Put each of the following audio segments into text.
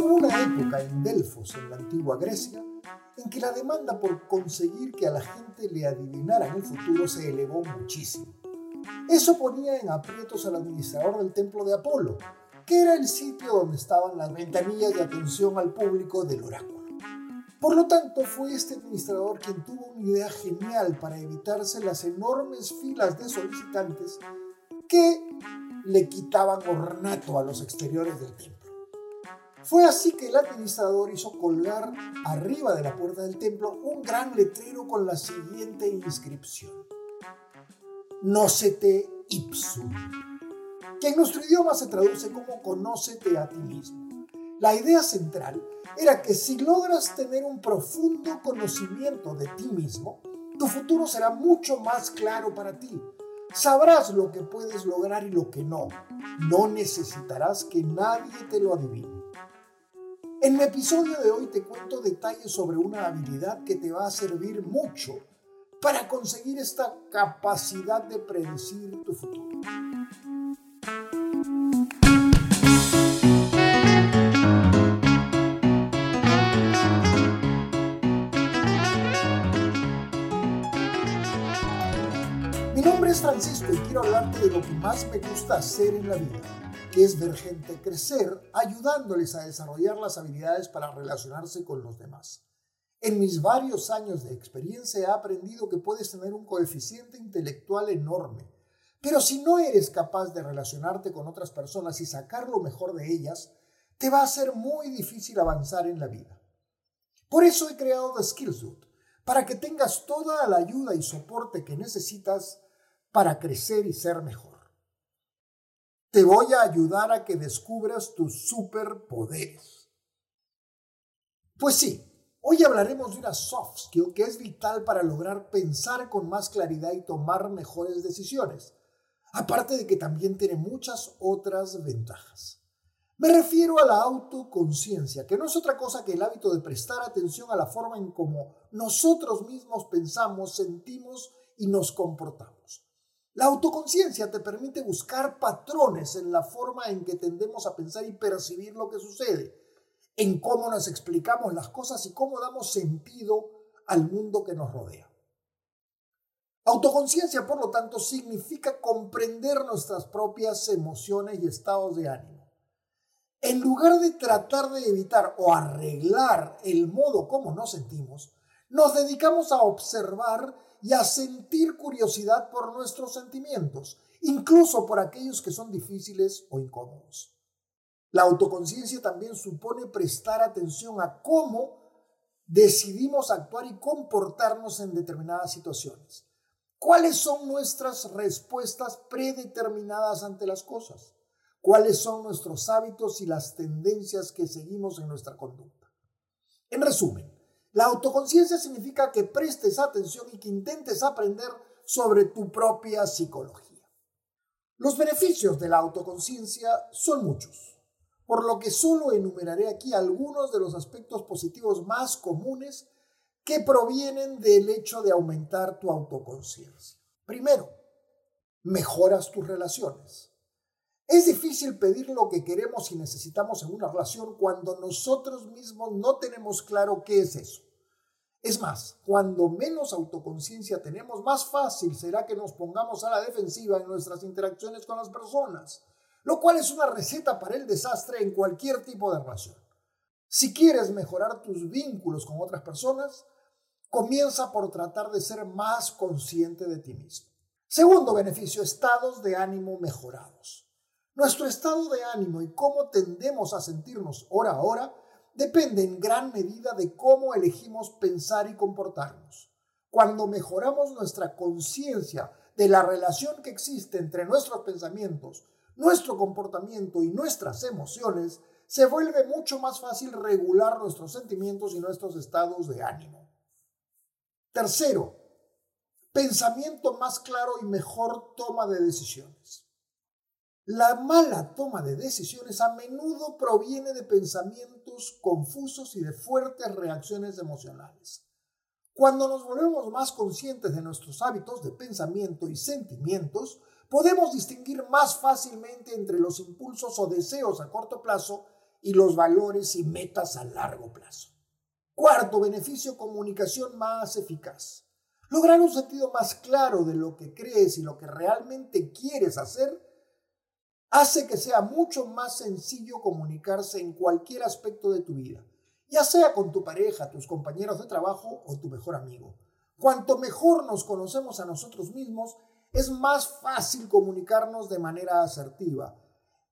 Una época en Delfos, en la antigua Grecia, en que la demanda por conseguir que a la gente le adivinaran el futuro se elevó muchísimo. Eso ponía en aprietos al administrador del templo de Apolo, que era el sitio donde estaban las ventanillas de atención al público del oráculo. Por lo tanto, fue este administrador quien tuvo una idea genial para evitarse las enormes filas de solicitantes que le quitaban ornato a los exteriores del templo. Fue así que el administrador hizo colgar arriba de la puerta del templo un gran letrero con la siguiente inscripción. Nocete ipsum, que en nuestro idioma se traduce como conócete a ti mismo. La idea central era que si logras tener un profundo conocimiento de ti mismo, tu futuro será mucho más claro para ti. Sabrás lo que puedes lograr y lo que no. No necesitarás que nadie te lo adivine. En mi episodio de hoy te cuento detalles sobre una habilidad que te va a servir mucho para conseguir esta capacidad de predecir tu futuro. Quiero hablarte de lo que más me gusta hacer en la vida que es ver gente crecer, ayudándoles a desarrollar las habilidades para relacionarse con los demás. En mis varios años de experiencia he aprendido que puedes tener un coeficiente intelectual enorme, pero si no eres capaz de relacionarte con otras personas y sacar lo mejor de ellas, te va a ser muy difícil avanzar en la vida. Por eso he creado The para que tengas toda la ayuda y soporte que necesitas para crecer y ser mejor. Te voy a ayudar a que descubras tus superpoderes. Pues sí, hoy hablaremos de una soft skill que es vital para lograr pensar con más claridad y tomar mejores decisiones. Aparte de que también tiene muchas otras ventajas. Me refiero a la autoconciencia, que no es otra cosa que el hábito de prestar atención a la forma en cómo nosotros mismos pensamos, sentimos y nos comportamos. La autoconciencia te permite buscar patrones en la forma en que tendemos a pensar y percibir lo que sucede, en cómo nos explicamos las cosas y cómo damos sentido al mundo que nos rodea. Autoconciencia, por lo tanto, significa comprender nuestras propias emociones y estados de ánimo. En lugar de tratar de evitar o arreglar el modo como nos sentimos, nos dedicamos a observar y a sentir curiosidad por nuestros sentimientos, incluso por aquellos que son difíciles o incómodos. La autoconciencia también supone prestar atención a cómo decidimos actuar y comportarnos en determinadas situaciones. ¿Cuáles son nuestras respuestas predeterminadas ante las cosas? ¿Cuáles son nuestros hábitos y las tendencias que seguimos en nuestra conducta? En resumen, la autoconciencia significa que prestes atención y que intentes aprender sobre tu propia psicología. Los beneficios de la autoconciencia son muchos, por lo que solo enumeraré aquí algunos de los aspectos positivos más comunes que provienen del hecho de aumentar tu autoconciencia. Primero, mejoras tus relaciones. Es difícil pedir lo que queremos y necesitamos en una relación cuando nosotros mismos no tenemos claro qué es eso. Es más, cuando menos autoconciencia tenemos, más fácil será que nos pongamos a la defensiva en nuestras interacciones con las personas, lo cual es una receta para el desastre en cualquier tipo de relación. Si quieres mejorar tus vínculos con otras personas, comienza por tratar de ser más consciente de ti mismo. Segundo beneficio, estados de ánimo mejorados. Nuestro estado de ánimo y cómo tendemos a sentirnos hora a hora depende en gran medida de cómo elegimos pensar y comportarnos. Cuando mejoramos nuestra conciencia de la relación que existe entre nuestros pensamientos, nuestro comportamiento y nuestras emociones, se vuelve mucho más fácil regular nuestros sentimientos y nuestros estados de ánimo. Tercero, pensamiento más claro y mejor toma de decisiones. La mala toma de decisiones a menudo proviene de pensamientos confusos y de fuertes reacciones emocionales. Cuando nos volvemos más conscientes de nuestros hábitos de pensamiento y sentimientos, podemos distinguir más fácilmente entre los impulsos o deseos a corto plazo y los valores y metas a largo plazo. Cuarto, beneficio comunicación más eficaz. Lograr un sentido más claro de lo que crees y lo que realmente quieres hacer hace que sea mucho más sencillo comunicarse en cualquier aspecto de tu vida, ya sea con tu pareja, tus compañeros de trabajo o tu mejor amigo. Cuanto mejor nos conocemos a nosotros mismos, es más fácil comunicarnos de manera asertiva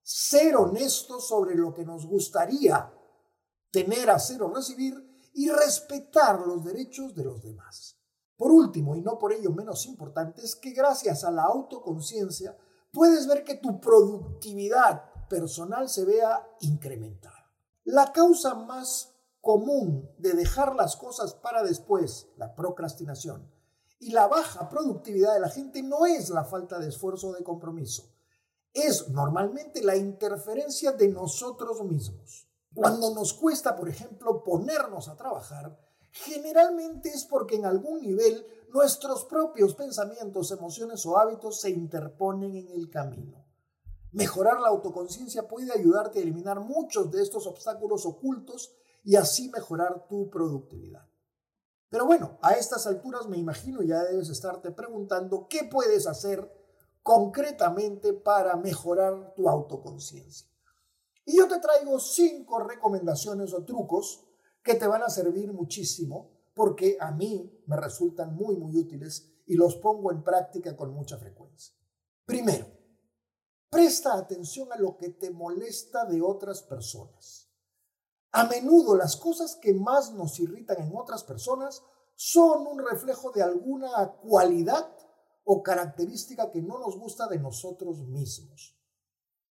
ser honestos sobre lo que nos gustaría tener, hacer o recibir y respetar los derechos de los demás. Por último, y no por ello menos importante, es que gracias a la autoconciencia puedes ver que tu productividad personal se vea incrementada. La causa más común de dejar las cosas para después, la procrastinación, y la baja productividad de la gente no es la falta de esfuerzo o de compromiso, es normalmente la interferencia de nosotros mismos. Cuando nos cuesta, por ejemplo, ponernos a trabajar, generalmente es porque en algún nivel nuestros propios pensamientos, emociones o hábitos se interponen en el camino. Mejorar la autoconciencia puede ayudarte a eliminar muchos de estos obstáculos ocultos y así mejorar tu productividad. Pero bueno, a estas alturas me imagino ya debes estarte preguntando qué puedes hacer concretamente para mejorar tu autoconciencia. Y yo te traigo cinco recomendaciones o trucos que te van a servir muchísimo porque a mí me resultan muy, muy útiles y los pongo en práctica con mucha frecuencia. Primero, presta atención a lo que te molesta de otras personas. A menudo las cosas que más nos irritan en otras personas son un reflejo de alguna cualidad o característica que no nos gusta de nosotros mismos.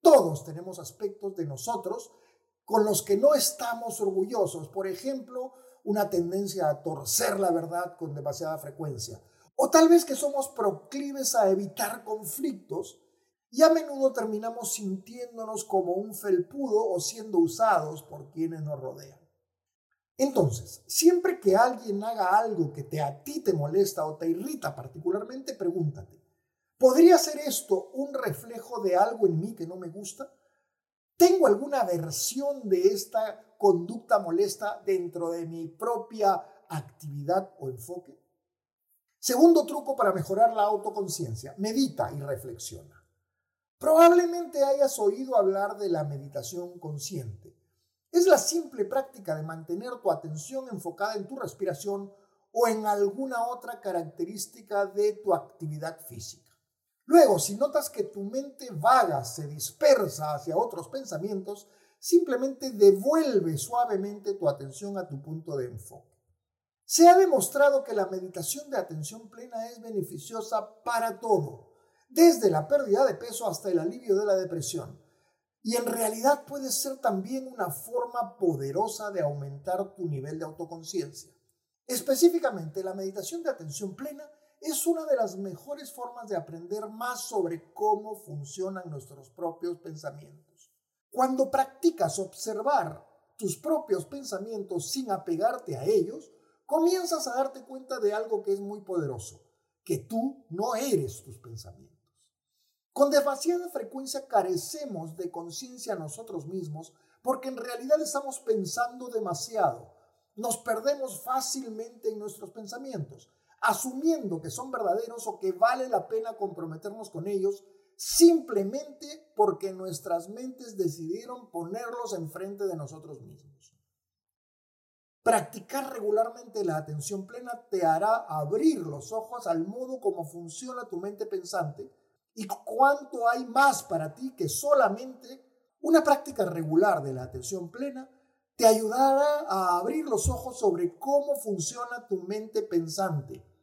Todos tenemos aspectos de nosotros con los que no estamos orgullosos. Por ejemplo, una tendencia a torcer la verdad con demasiada frecuencia. O tal vez que somos proclives a evitar conflictos y a menudo terminamos sintiéndonos como un felpudo o siendo usados por quienes nos rodean. Entonces, siempre que alguien haga algo que te, a ti te molesta o te irrita particularmente, pregúntate, ¿podría ser esto un reflejo de algo en mí que no me gusta? ¿Tengo alguna versión de esta conducta molesta dentro de mi propia actividad o enfoque? Segundo truco para mejorar la autoconciencia, medita y reflexiona. Probablemente hayas oído hablar de la meditación consciente. Es la simple práctica de mantener tu atención enfocada en tu respiración o en alguna otra característica de tu actividad física. Luego, si notas que tu mente vaga se dispersa hacia otros pensamientos, simplemente devuelve suavemente tu atención a tu punto de enfoque. Se ha demostrado que la meditación de atención plena es beneficiosa para todo, desde la pérdida de peso hasta el alivio de la depresión y en realidad puede ser también una forma poderosa de aumentar tu nivel de autoconciencia. Específicamente, la meditación de atención plena es una de las mejores formas de aprender más sobre cómo funcionan nuestros propios pensamientos. Cuando practicas observar tus propios pensamientos sin apegarte a ellos, comienzas a darte cuenta de algo que es muy poderoso, que tú no eres tus pensamientos. Con demasiada frecuencia carecemos de conciencia nosotros mismos porque en realidad estamos pensando demasiado. Nos perdemos fácilmente en nuestros pensamientos, asumiendo que son verdaderos o que vale la pena comprometernos con ellos simplemente porque nuestras mentes decidieron ponerlos enfrente de nosotros mismos. Practicar regularmente la atención plena te hará abrir los ojos al modo como funciona tu mente pensante y cuánto hay más para ti que solamente una práctica regular de la atención plena te ayudará a abrir los ojos sobre cómo funciona tu mente pensante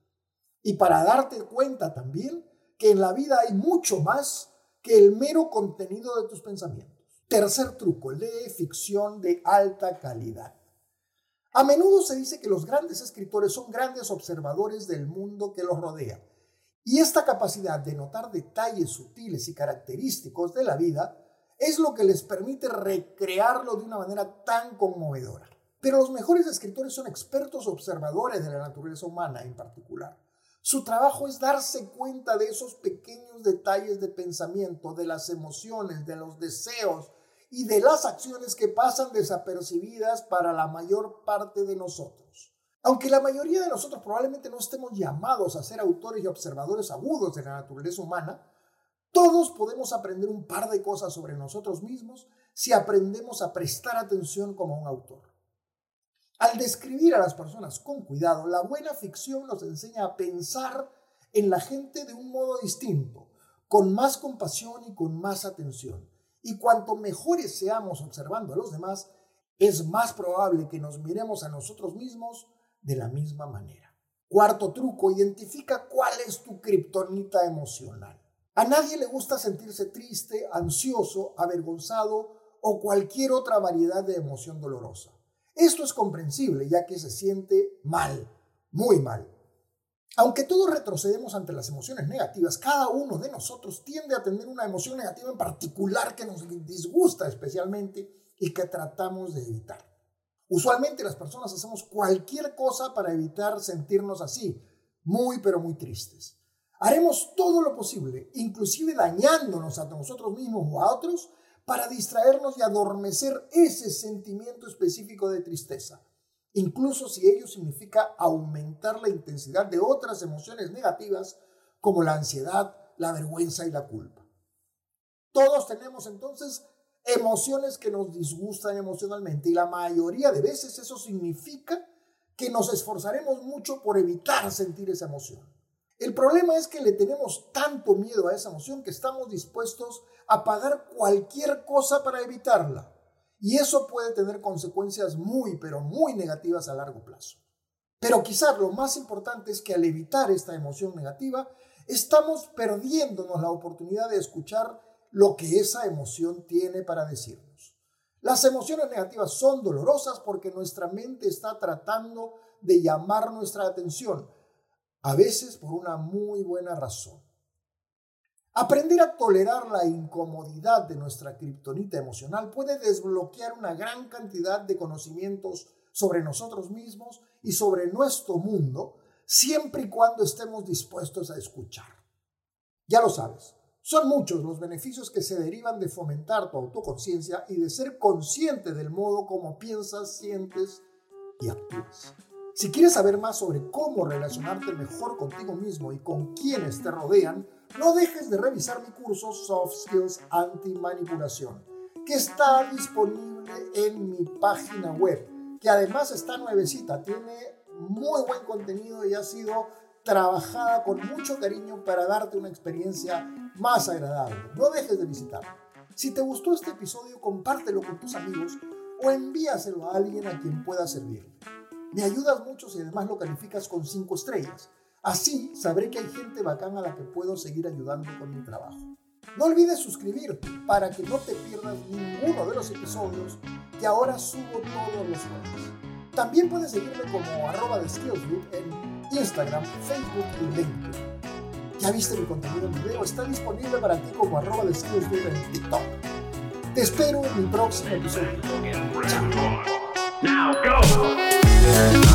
y para darte cuenta también que en la vida hay mucho más que el mero contenido de tus pensamientos. Tercer truco, lee ficción de alta calidad. A menudo se dice que los grandes escritores son grandes observadores del mundo que los rodea y esta capacidad de notar detalles sutiles y característicos de la vida es lo que les permite recrearlo de una manera tan conmovedora. Pero los mejores escritores son expertos observadores de la naturaleza humana en particular. Su trabajo es darse cuenta de esos pequeños detalles de pensamiento, de las emociones, de los deseos y de las acciones que pasan desapercibidas para la mayor parte de nosotros. Aunque la mayoría de nosotros probablemente no estemos llamados a ser autores y observadores agudos de la naturaleza humana, todos podemos aprender un par de cosas sobre nosotros mismos si aprendemos a prestar atención como un autor. Al describir a las personas con cuidado, la buena ficción nos enseña a pensar en la gente de un modo distinto, con más compasión y con más atención. Y cuanto mejores seamos observando a los demás, es más probable que nos miremos a nosotros mismos de la misma manera. Cuarto truco, identifica cuál es tu kriptonita emocional. A nadie le gusta sentirse triste, ansioso, avergonzado o cualquier otra variedad de emoción dolorosa. Esto es comprensible ya que se siente mal, muy mal. Aunque todos retrocedemos ante las emociones negativas, cada uno de nosotros tiende a tener una emoción negativa en particular que nos disgusta especialmente y que tratamos de evitar. Usualmente las personas hacemos cualquier cosa para evitar sentirnos así, muy pero muy tristes. Haremos todo lo posible, inclusive dañándonos a nosotros mismos o a otros, para distraernos y adormecer ese sentimiento específico de tristeza, incluso si ello significa aumentar la intensidad de otras emociones negativas como la ansiedad, la vergüenza y la culpa. Todos tenemos entonces emociones que nos disgustan emocionalmente y la mayoría de veces eso significa que nos esforzaremos mucho por evitar sentir esa emoción. El problema es que le tenemos tanto miedo a esa emoción que estamos dispuestos a pagar cualquier cosa para evitarla. Y eso puede tener consecuencias muy, pero muy negativas a largo plazo. Pero quizás lo más importante es que al evitar esta emoción negativa, estamos perdiéndonos la oportunidad de escuchar lo que esa emoción tiene para decirnos. Las emociones negativas son dolorosas porque nuestra mente está tratando de llamar nuestra atención a veces por una muy buena razón. Aprender a tolerar la incomodidad de nuestra kriptonita emocional puede desbloquear una gran cantidad de conocimientos sobre nosotros mismos y sobre nuestro mundo, siempre y cuando estemos dispuestos a escuchar. Ya lo sabes, son muchos los beneficios que se derivan de fomentar tu autoconciencia y de ser consciente del modo como piensas, sientes y actúas. Si quieres saber más sobre cómo relacionarte mejor contigo mismo y con quienes te rodean, no dejes de revisar mi curso Soft Skills Anti-Manipulación, que está disponible en mi página web, que además está nuevecita, tiene muy buen contenido y ha sido trabajada con mucho cariño para darte una experiencia más agradable. No dejes de visitarlo. Si te gustó este episodio, compártelo con tus amigos o envíaselo a alguien a quien pueda servir. Me ayudas mucho si además lo calificas con 5 estrellas. Así sabré que hay gente bacana a la que puedo seguir ayudando con mi trabajo. No olvides suscribirte para que no te pierdas ninguno de los episodios que ahora subo todos los jueves. También puedes seguirme como arroba de en Instagram, Facebook y LinkedIn. ¿Ya viste mi contenido en video? Está disponible para ti como arroba de en TikTok. Te espero en mi próximo episodio. Chao. Thank